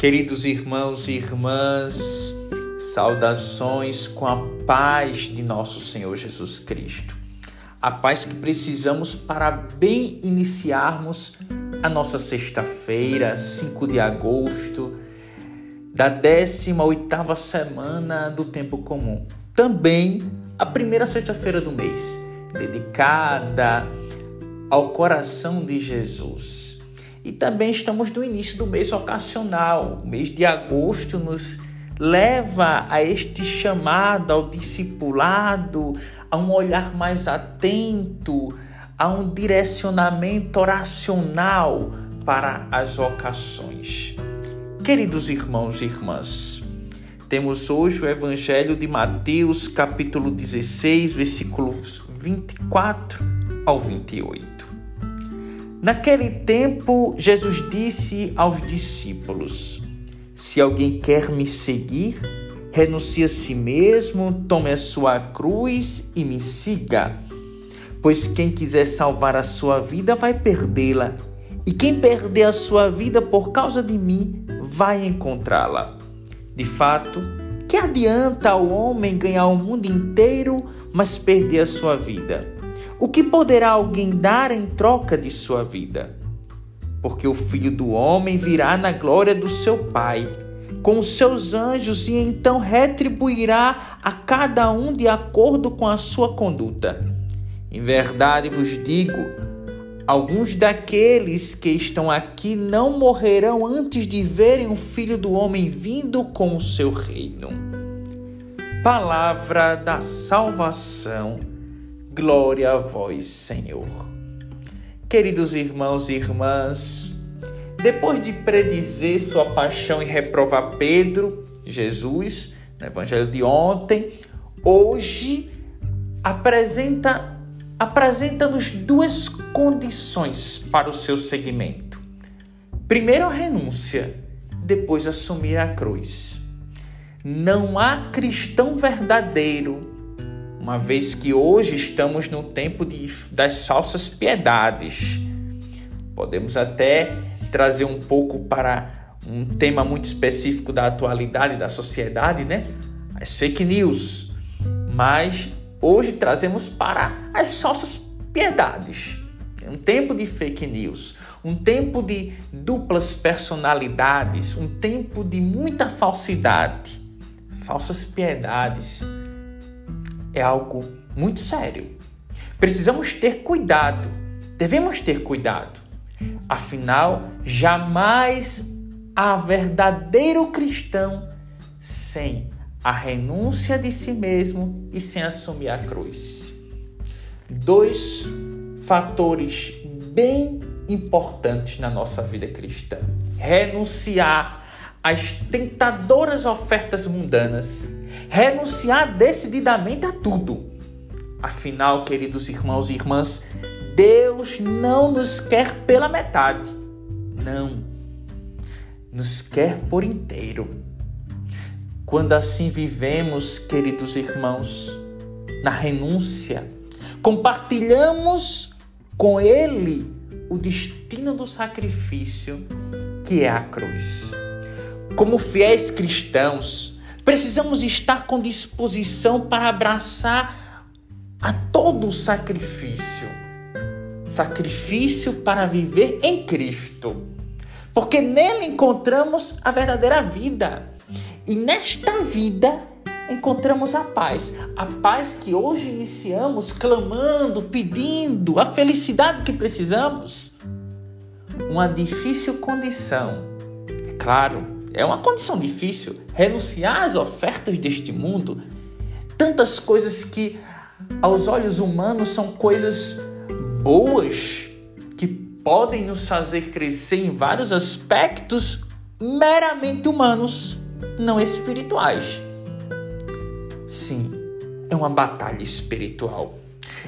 Queridos irmãos e irmãs, saudações com a paz de nosso Senhor Jesus Cristo. A paz que precisamos para bem iniciarmos a nossa sexta-feira, 5 de agosto, da 18ª semana do tempo comum. Também a primeira sexta-feira do mês, dedicada ao coração de Jesus. E também estamos no início do mês ocasional. O mês de agosto nos leva a este chamado ao discipulado, a um olhar mais atento, a um direcionamento oracional para as ocasiões. Queridos irmãos e irmãs, temos hoje o Evangelho de Mateus, capítulo 16, versículos 24 ao 28. Naquele tempo, Jesus disse aos discípulos: Se alguém quer me seguir, renuncie a si mesmo, tome a sua cruz e me siga. Pois quem quiser salvar a sua vida vai perdê-la, e quem perder a sua vida por causa de mim vai encontrá-la. De fato, que adianta ao homem ganhar o mundo inteiro, mas perder a sua vida? O que poderá alguém dar em troca de sua vida? Porque o filho do homem virá na glória do seu Pai, com os seus anjos, e então retribuirá a cada um de acordo com a sua conduta. Em verdade vos digo, alguns daqueles que estão aqui não morrerão antes de verem o filho do homem vindo com o seu reino. Palavra da salvação Glória a vós, Senhor. Queridos irmãos e irmãs, depois de predizer sua paixão e reprovar Pedro, Jesus, no evangelho de ontem, hoje apresenta apresenta-nos duas condições para o seu seguimento. Primeiro a renúncia, depois assumir a cruz. Não há cristão verdadeiro uma vez que hoje estamos no tempo de, das falsas piedades. Podemos até trazer um pouco para um tema muito específico da atualidade da sociedade, né? As fake news. Mas hoje trazemos para as falsas piedades. Um tempo de fake news, um tempo de duplas personalidades, um tempo de muita falsidade, falsas piedades é algo muito sério. Precisamos ter cuidado, devemos ter cuidado. Afinal, jamais há verdadeiro cristão sem a renúncia de si mesmo e sem assumir a cruz. Dois fatores bem importantes na nossa vida cristã: renunciar às tentadoras ofertas mundanas renunciar decididamente a tudo. Afinal, queridos irmãos e irmãs, Deus não nos quer pela metade. Não. Nos quer por inteiro. Quando assim vivemos, queridos irmãos, na renúncia, compartilhamos com Ele o destino do sacrifício, que é a cruz. Como fiéis cristãos, Precisamos estar com disposição para abraçar a todo o sacrifício. Sacrifício para viver em Cristo. Porque nele encontramos a verdadeira vida. E nesta vida encontramos a paz. A paz que hoje iniciamos clamando, pedindo, a felicidade que precisamos. Uma difícil condição, é claro, é uma condição difícil renunciar às ofertas deste mundo. Tantas coisas que aos olhos humanos são coisas boas que podem nos fazer crescer em vários aspectos meramente humanos, não espirituais. Sim, é uma batalha espiritual.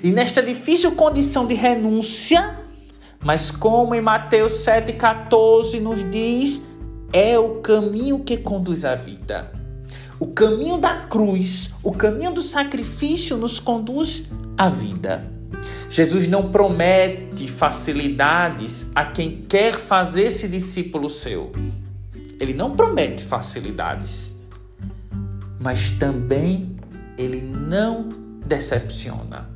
E nesta difícil condição de renúncia, mas como em Mateus 7,14 nos diz, é o caminho que conduz à vida. O caminho da cruz, o caminho do sacrifício nos conduz à vida. Jesus não promete facilidades a quem quer fazer-se discípulo seu. ele não promete facilidades, mas também ele não decepciona.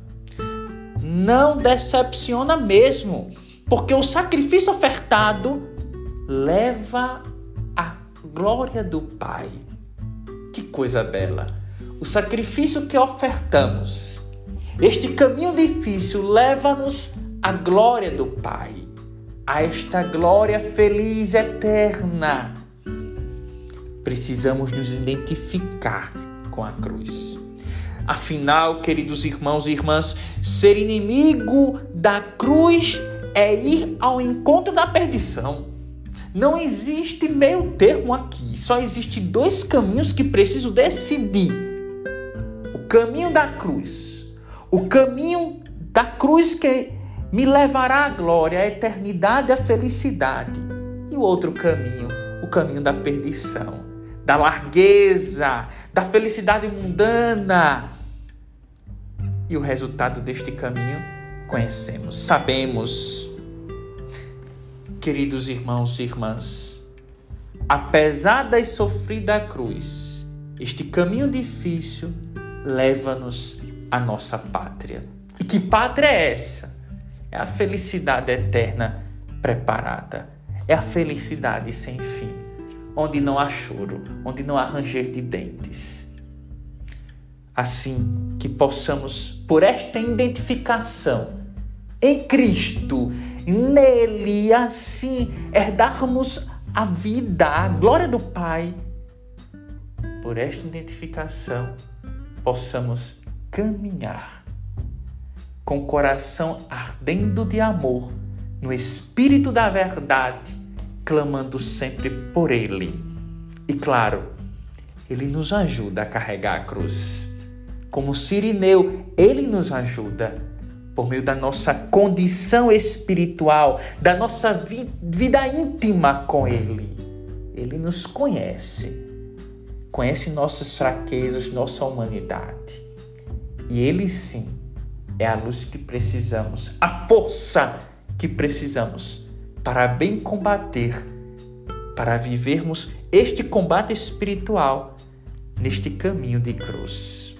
Não decepciona mesmo, porque o sacrifício ofertado leva glória do Pai. Que coisa bela! O sacrifício que ofertamos, este caminho difícil leva-nos à glória do Pai, a esta glória feliz eterna. Precisamos nos identificar com a cruz. Afinal, queridos irmãos e irmãs, ser inimigo da cruz é ir ao encontro da perdição. Não existe meio termo aqui, só existe dois caminhos que preciso decidir: o caminho da cruz, o caminho da cruz que me levará à glória, à eternidade, à felicidade, e o outro caminho, o caminho da perdição, da largueza, da felicidade mundana. E o resultado deste caminho conhecemos, sabemos. Queridos irmãos e irmãs, apesar da sofrida cruz, este caminho difícil leva-nos à nossa pátria. E que pátria é essa? É a felicidade eterna preparada. É a felicidade sem fim, onde não há choro, onde não há ranger de dentes assim que possamos, por esta identificação em Cristo, nele, assim, herdarmos a vida, a glória do Pai, por esta identificação, possamos caminhar com o coração ardendo de amor, no Espírito da Verdade, clamando sempre por Ele. E claro, Ele nos ajuda a carregar a cruz. Como Sirineu, ele nos ajuda por meio da nossa condição espiritual, da nossa vi vida íntima com Ele. Ele nos conhece, conhece nossas fraquezas, nossa humanidade. E Ele sim é a luz que precisamos, a força que precisamos para bem combater, para vivermos este combate espiritual neste caminho de cruz.